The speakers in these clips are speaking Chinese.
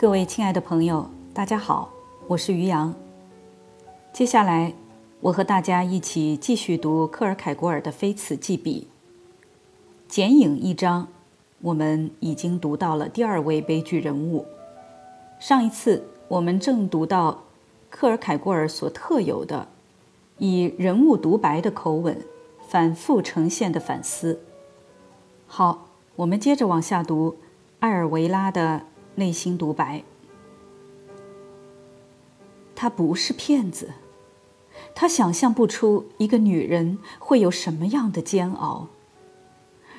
各位亲爱的朋友，大家好，我是于洋。接下来，我和大家一起继续读克尔凯郭尔的《非此即彼》。剪影一章，我们已经读到了第二位悲剧人物。上一次我们正读到克尔凯郭尔所特有的以人物独白的口吻反复呈现的反思。好，我们接着往下读艾尔维拉的内心独白。他不是骗子。他想象不出一个女人会有什么样的煎熬。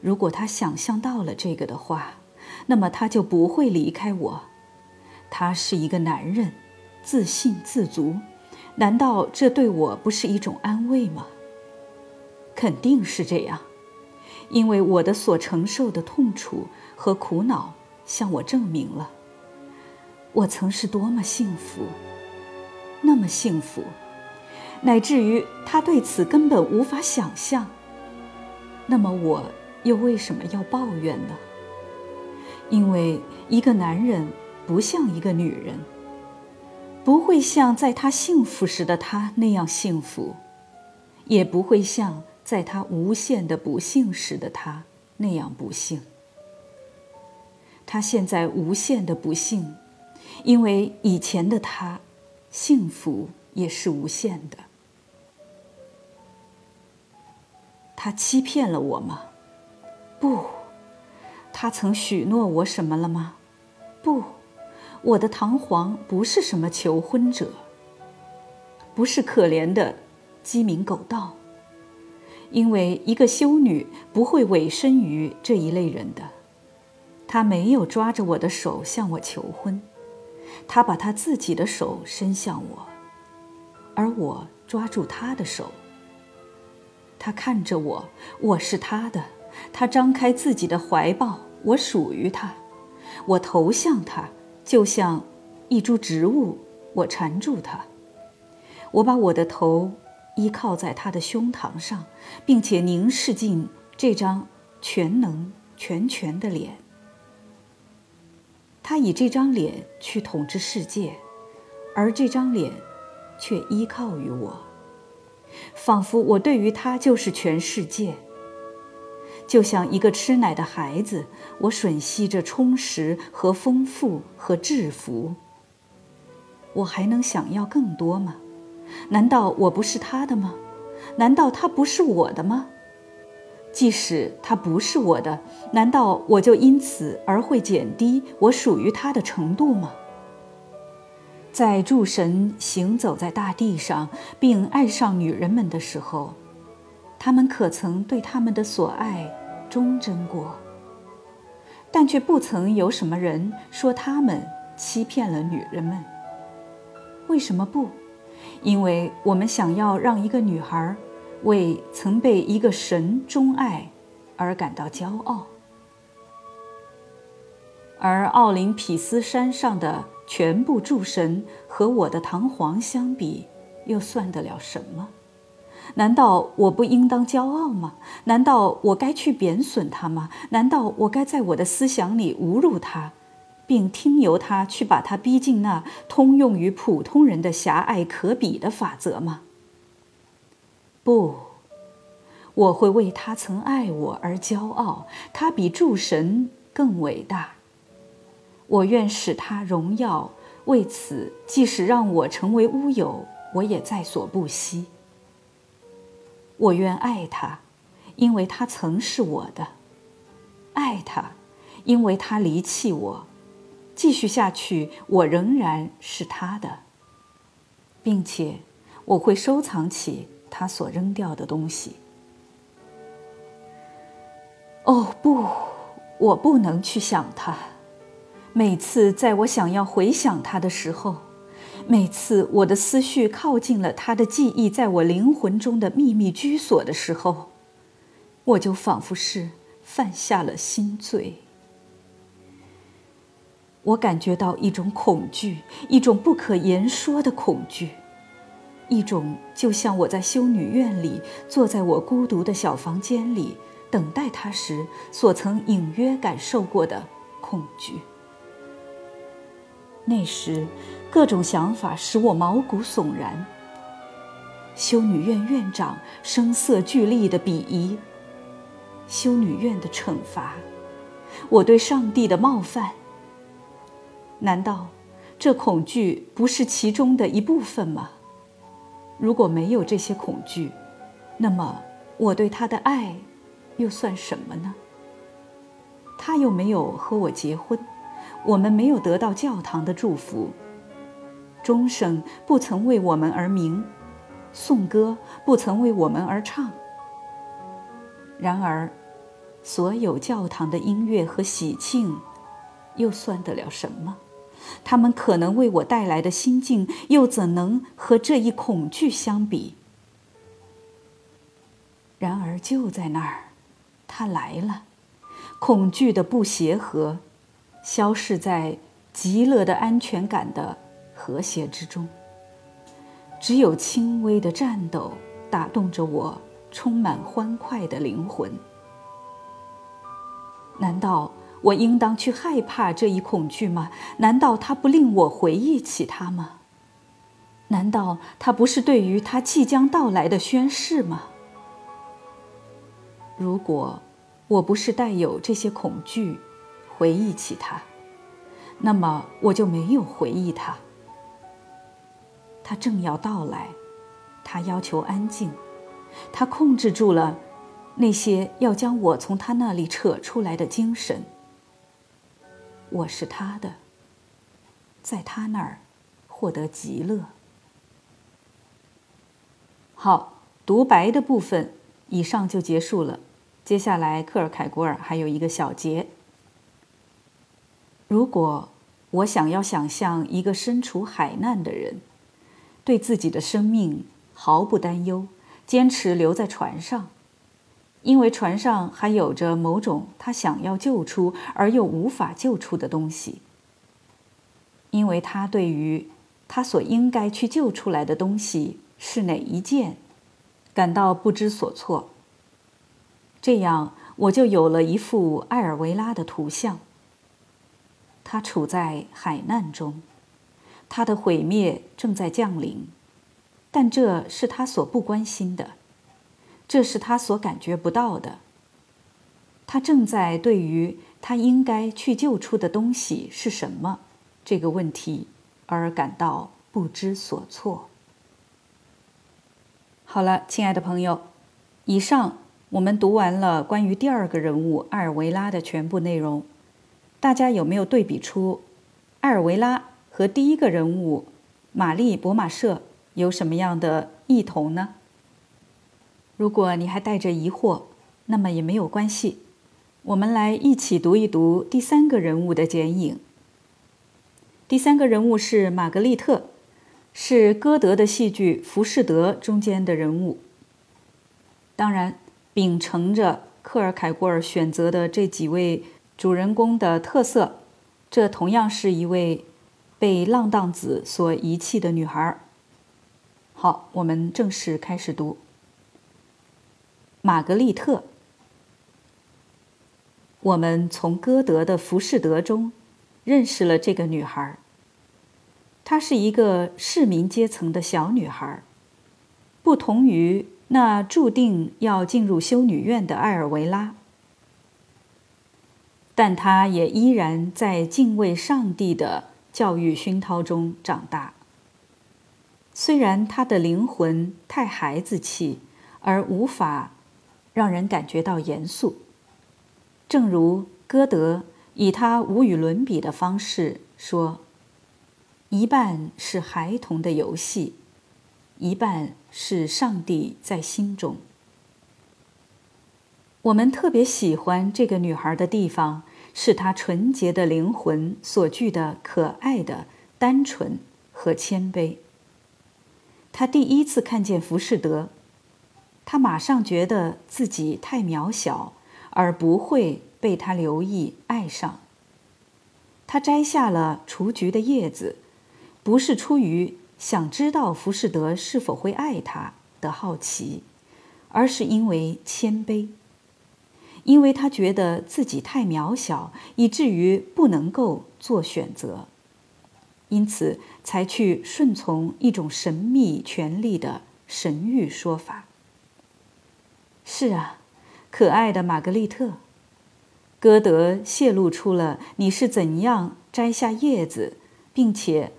如果他想象到了这个的话，那么他就不会离开我。他是一个男人，自信自足，难道这对我不是一种安慰吗？肯定是这样，因为我的所承受的痛楚和苦恼向我证明了，我曾是多么幸福，那么幸福。乃至于他对此根本无法想象。那么我又为什么要抱怨呢？因为一个男人不像一个女人，不会像在他幸福时的他那样幸福，也不会像在他无限的不幸时的他那样不幸。他现在无限的不幸，因为以前的他幸福也是无限的。他欺骗了我吗？不。他曾许诺我什么了吗？不。我的堂皇不是什么求婚者，不是可怜的鸡鸣狗盗，因为一个修女不会委身于这一类人的。他没有抓着我的手向我求婚，他把他自己的手伸向我，而我抓住他的手。他看着我，我是他的。他张开自己的怀抱，我属于他。我投向他，就像一株植物，我缠住他。我把我的头依靠在他的胸膛上，并且凝视进这张全能全全的脸。他以这张脸去统治世界，而这张脸却依靠于我。仿佛我对于他就是全世界，就像一个吃奶的孩子，我吮吸着充实和丰富和制服。我还能想要更多吗？难道我不是他的吗？难道他不是我的吗？即使他不是我的，难道我就因此而会减低我属于他的程度吗？在诸神行走在大地上，并爱上女人们的时候，他们可曾对他们的所爱忠贞过？但却不曾有什么人说他们欺骗了女人们。为什么不？因为我们想要让一个女孩为曾被一个神钟爱而感到骄傲，而奥林匹斯山上的。全部诸神和我的堂皇相比，又算得了什么？难道我不应当骄傲吗？难道我该去贬损他吗？难道我该在我的思想里侮辱他，并听由他去把他逼进那通用于普通人的狭隘可比的法则吗？不，我会为他曾爱我而骄傲。他比诸神更伟大。我愿使他荣耀，为此，即使让我成为乌有，我也在所不惜。我愿爱他，因为他曾是我的；爱他，因为他离弃我。继续下去，我仍然是他的，并且我会收藏起他所扔掉的东西。哦不，我不能去想他。每次在我想要回想他的时候，每次我的思绪靠近了他的记忆在我灵魂中的秘密居所的时候，我就仿佛是犯下了心罪。我感觉到一种恐惧，一种不可言说的恐惧，一种就像我在修女院里坐在我孤独的小房间里等待他时所曾隐约感受过的恐惧。那时，各种想法使我毛骨悚然。修女院院长声色俱厉的鄙夷，修女院的惩罚，我对上帝的冒犯。难道这恐惧不是其中的一部分吗？如果没有这些恐惧，那么我对他的爱又算什么呢？他又没有和我结婚，我们没有得到教堂的祝福，钟声不曾为我们而鸣。颂歌不曾为我们而唱。然而，所有教堂的音乐和喜庆，又算得了什么？他们可能为我带来的心境，又怎能和这一恐惧相比？然而，就在那儿，他来了，恐惧的不协和，消逝在极乐的安全感的和谐之中。只有轻微的颤抖打动着我充满欢快的灵魂。难道我应当去害怕这一恐惧吗？难道它不令我回忆起它吗？难道它不是对于它即将到来的宣誓吗？如果我不是带有这些恐惧回忆起它，那么我就没有回忆它。他正要到来，他要求安静，他控制住了那些要将我从他那里扯出来的精神。我是他的，在他那儿获得极乐。好，独白的部分以上就结束了。接下来，克尔凯郭尔还有一个小节：如果我想要想象一个身处海难的人。对自己的生命毫不担忧，坚持留在船上，因为船上还有着某种他想要救出而又无法救出的东西。因为他对于他所应该去救出来的东西是哪一件，感到不知所措。这样，我就有了一幅艾尔维拉的图像。他处在海难中。他的毁灭正在降临，但这是他所不关心的，这是他所感觉不到的。他正在对于他应该去救出的东西是什么这个问题而感到不知所措。好了，亲爱的朋友，以上我们读完了关于第二个人物艾尔维拉的全部内容，大家有没有对比出艾尔维拉？和第一个人物玛丽·博马舍有什么样的异同呢？如果你还带着疑惑，那么也没有关系。我们来一起读一读第三个人物的剪影。第三个人物是玛格丽特，是歌德的戏剧《浮士德》中间的人物。当然，秉承着克尔凯郭尔选择的这几位主人公的特色，这同样是一位。被浪荡子所遗弃的女孩。好，我们正式开始读。玛格丽特。我们从歌德的《浮士德》中认识了这个女孩。她是一个市民阶层的小女孩，不同于那注定要进入修女院的艾尔维拉，但她也依然在敬畏上帝的。教育熏陶中长大。虽然他的灵魂太孩子气，而无法让人感觉到严肃，正如歌德以他无与伦比的方式说：“一半是孩童的游戏，一半是上帝在心中。”我们特别喜欢这个女孩的地方。是她纯洁的灵魂所具的可爱的单纯和谦卑。他第一次看见浮士德，他马上觉得自己太渺小，而不会被他留意爱上。他摘下了雏菊的叶子，不是出于想知道浮士德是否会爱他的好奇，而是因为谦卑。因为他觉得自己太渺小，以至于不能够做选择。因此才去顺从一种神秘权力的神谕说法。是啊，可爱的玛格丽特，歌德泄露出了你是怎样摘下叶子，并且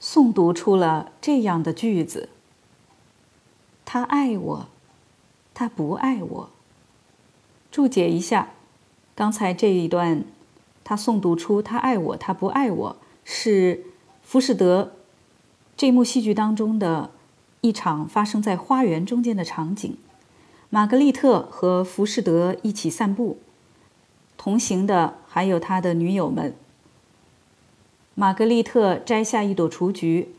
诵读出了这样的句子：“他爱我，他不爱我。”注解一下，刚才这一段，他诵读出“他爱我，他不爱我”是。浮士德这幕戏剧当中的一场发生在花园中间的场景，玛格丽特和浮士德一起散步，同行的还有他的女友们。玛格丽特摘下一朵雏菊，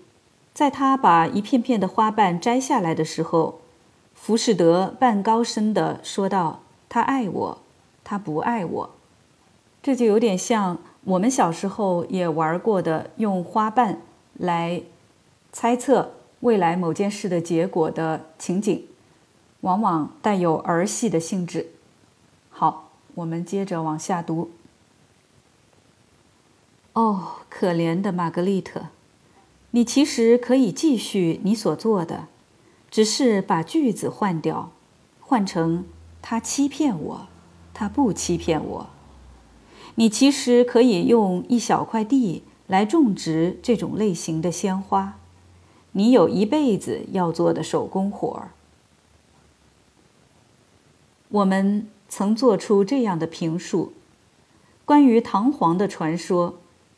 在她把一片片的花瓣摘下来的时候，浮士德半高声地说道：“他爱我，他不爱我。”这就有点像。我们小时候也玩过的用花瓣来猜测未来某件事的结果的情景，往往带有儿戏的性质。好，我们接着往下读。哦，可怜的玛格丽特，你其实可以继续你所做的，只是把句子换掉，换成他欺骗我，他不欺骗我。你其实可以用一小块地来种植这种类型的鲜花，你有一辈子要做的手工活儿。我们曾做出这样的评述：关于唐璜的传说，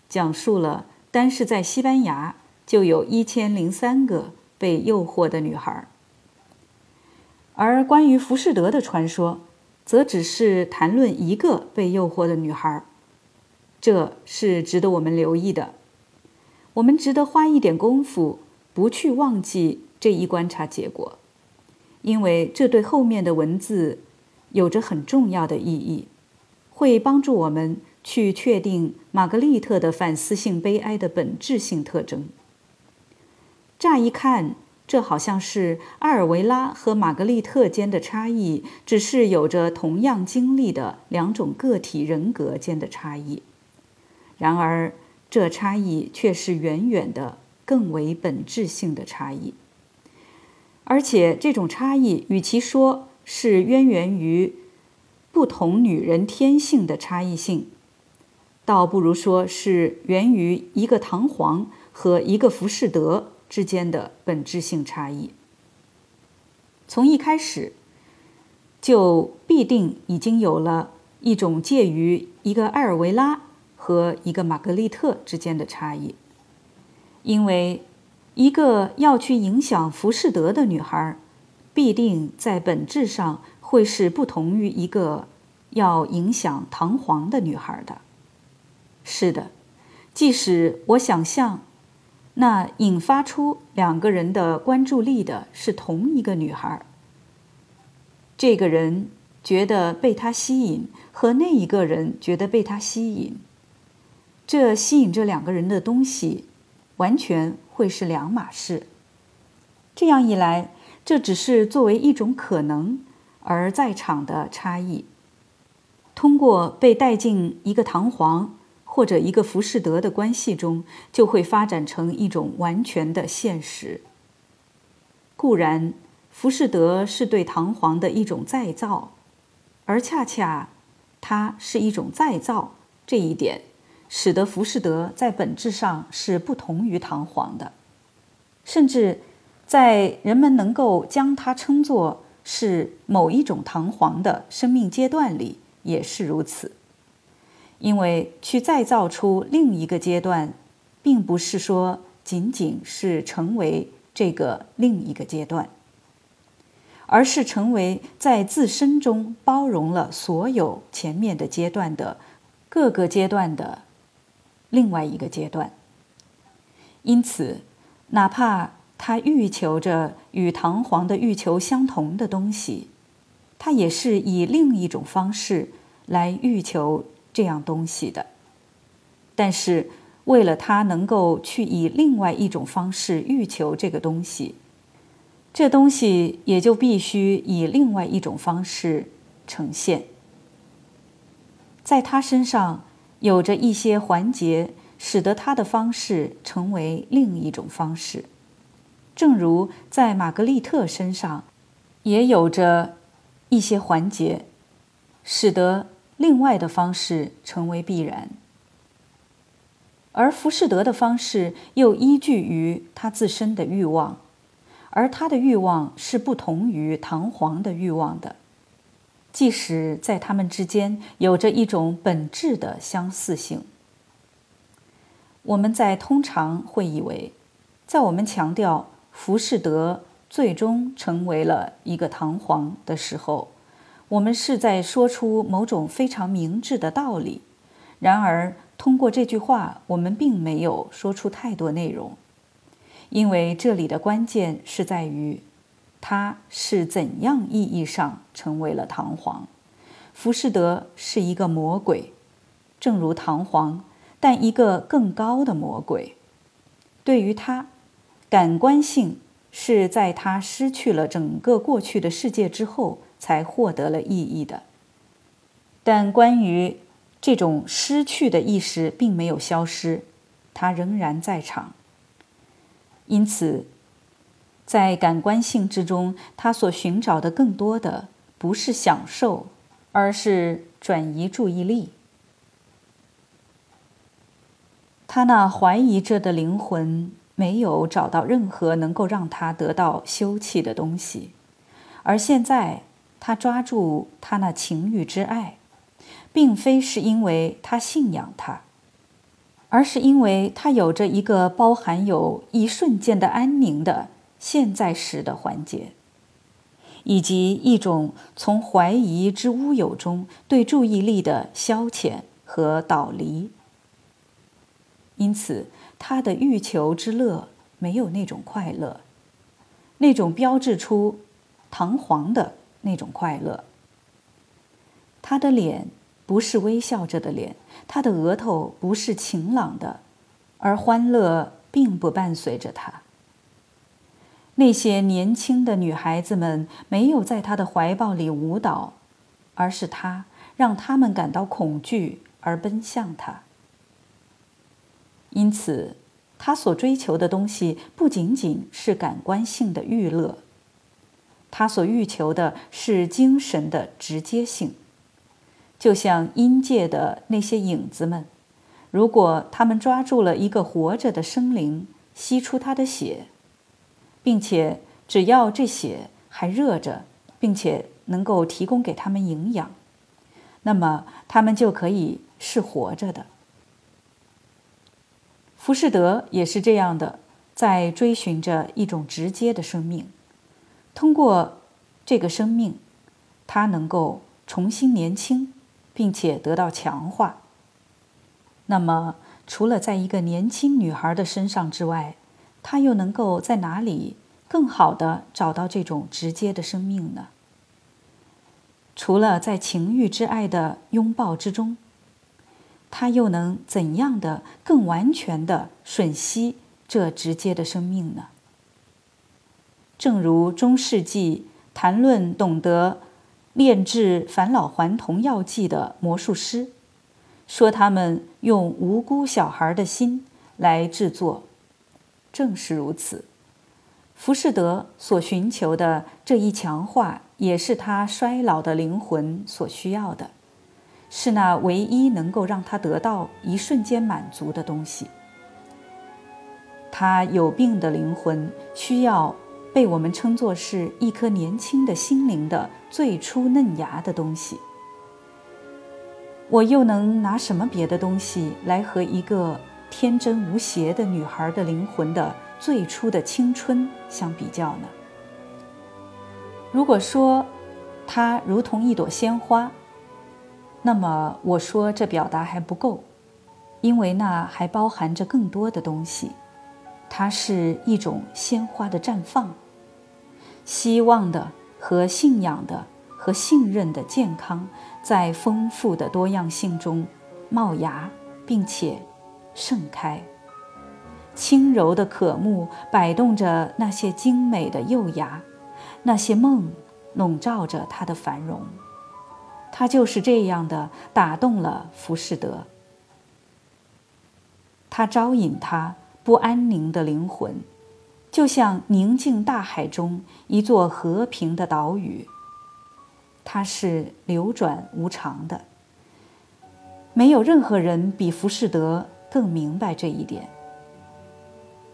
讲述了单是在西班牙就有一千零三个被诱惑的女孩；而关于浮士德的传说，则只是谈论一个被诱惑的女孩，这是值得我们留意的。我们值得花一点功夫，不去忘记这一观察结果，因为这对后面的文字有着很重要的意义，会帮助我们去确定玛格丽特的反思性悲哀的本质性特征。乍一看。这好像是阿尔维拉和玛格丽特间的差异，只是有着同样经历的两种个体人格间的差异。然而，这差异却是远远的更为本质性的差异。而且，这种差异与其说是渊源于不同女人天性的差异性，倒不如说是源于一个唐璜和一个浮士德。之间的本质性差异，从一开始就必定已经有了一种介于一个埃尔维拉和一个玛格丽特之间的差异，因为一个要去影响浮士德的女孩，必定在本质上会是不同于一个要影响唐璜的女孩的。是的，即使我想象。那引发出两个人的关注力的是同一个女孩。这个人觉得被她吸引，和那一个人觉得被她吸引，这吸引这两个人的东西，完全会是两码事。这样一来，这只是作为一种可能而在场的差异，通过被带进一个弹簧。或者一个浮士德的关系中，就会发展成一种完全的现实。固然，浮士德是对唐璜的一种再造，而恰恰它是一种再造，这一点使得浮士德在本质上是不同于唐璜的，甚至在人们能够将它称作是某一种堂皇的生命阶段里也是如此。因为去再造出另一个阶段，并不是说仅仅是成为这个另一个阶段，而是成为在自身中包容了所有前面的阶段的各个阶段的另外一个阶段。因此，哪怕他欲求着与唐皇的欲求相同的东西，他也是以另一种方式来欲求。这样东西的，但是为了他能够去以另外一种方式欲求这个东西，这东西也就必须以另外一种方式呈现。在他身上有着一些环节使得他的方式成为另一种方式。正如在玛格丽特身上，也有着一些环节，使得另外的方式成为必然。而浮士德的方式又依据于他自身的欲望，而他的欲望是不同于唐璜的欲望的，即使在他们之间有着一种本质的相似性。我们在通常会以为，在我们强调。浮士德最终成为了一个堂皇的时候，我们是在说出某种非常明智的道理。然而，通过这句话，我们并没有说出太多内容，因为这里的关键是在于，他是怎样意义上成为了堂皇。浮士德是一个魔鬼，正如堂皇，但一个更高的魔鬼。对于他。感官性是在他失去了整个过去的世界之后才获得了意义的，但关于这种失去的意识并没有消失，它仍然在场。因此，在感官性之中，他所寻找的更多的不是享受，而是转移注意力。他那怀疑着的灵魂。没有找到任何能够让他得到休憩的东西，而现在他抓住他那情欲之爱，并非是因为他信仰他，而是因为他有着一个包含有一瞬间的安宁的现在时的环节，以及一种从怀疑之乌有中对注意力的消遣和导离。因此。他的欲求之乐没有那种快乐，那种标志出堂皇的那种快乐。他的脸不是微笑着的脸，他的额头不是晴朗的，而欢乐并不伴随着他。那些年轻的女孩子们没有在他的怀抱里舞蹈，而是他让他们感到恐惧而奔向他。因此，他所追求的东西不仅仅是感官性的娱乐，他所欲求的是精神的直接性。就像阴界的那些影子们，如果他们抓住了一个活着的生灵，吸出他的血，并且只要这血还热着，并且能够提供给他们营养，那么他们就可以是活着的。浮士德也是这样的，在追寻着一种直接的生命。通过这个生命，他能够重新年轻，并且得到强化。那么，除了在一个年轻女孩的身上之外，他又能够在哪里更好的找到这种直接的生命呢？除了在情欲之爱的拥抱之中。他又能怎样的更完全的吮吸这直接的生命呢？正如中世纪谈论懂得炼制返老还童药剂的魔术师，说他们用无辜小孩的心来制作，正是如此。浮士德所寻求的这一强化，也是他衰老的灵魂所需要的。是那唯一能够让他得到一瞬间满足的东西。他有病的灵魂需要被我们称作是一颗年轻的心灵的最初嫩芽的东西。我又能拿什么别的东西来和一个天真无邪的女孩的灵魂的最初的青春相比较呢？如果说，它如同一朵鲜花。那么我说这表达还不够，因为那还包含着更多的东西。它是一种鲜花的绽放，希望的和信仰的和信任的健康，在丰富的多样性中冒芽，并且盛开。轻柔的渴慕摆动着那些精美的幼芽，那些梦笼罩着它的繁荣。他就是这样的打动了浮士德。他招引他不安宁的灵魂，就像宁静大海中一座和平的岛屿。它是流转无常的。没有任何人比浮士德更明白这一点。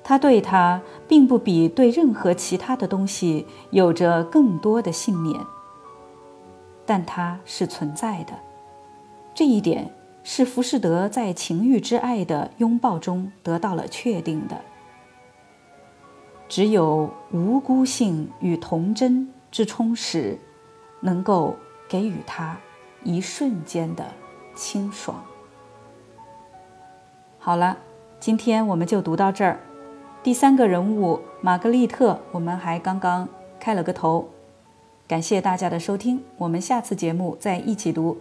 他对他并不比对任何其他的东西有着更多的信念，但它是存在的。这一点是浮士德在情欲之爱的拥抱中得到了确定的。只有无辜性与童真之充实，能够给予他一瞬间的清爽。好了，今天我们就读到这儿。第三个人物玛格丽特，我们还刚刚开了个头。感谢大家的收听，我们下次节目再一起读。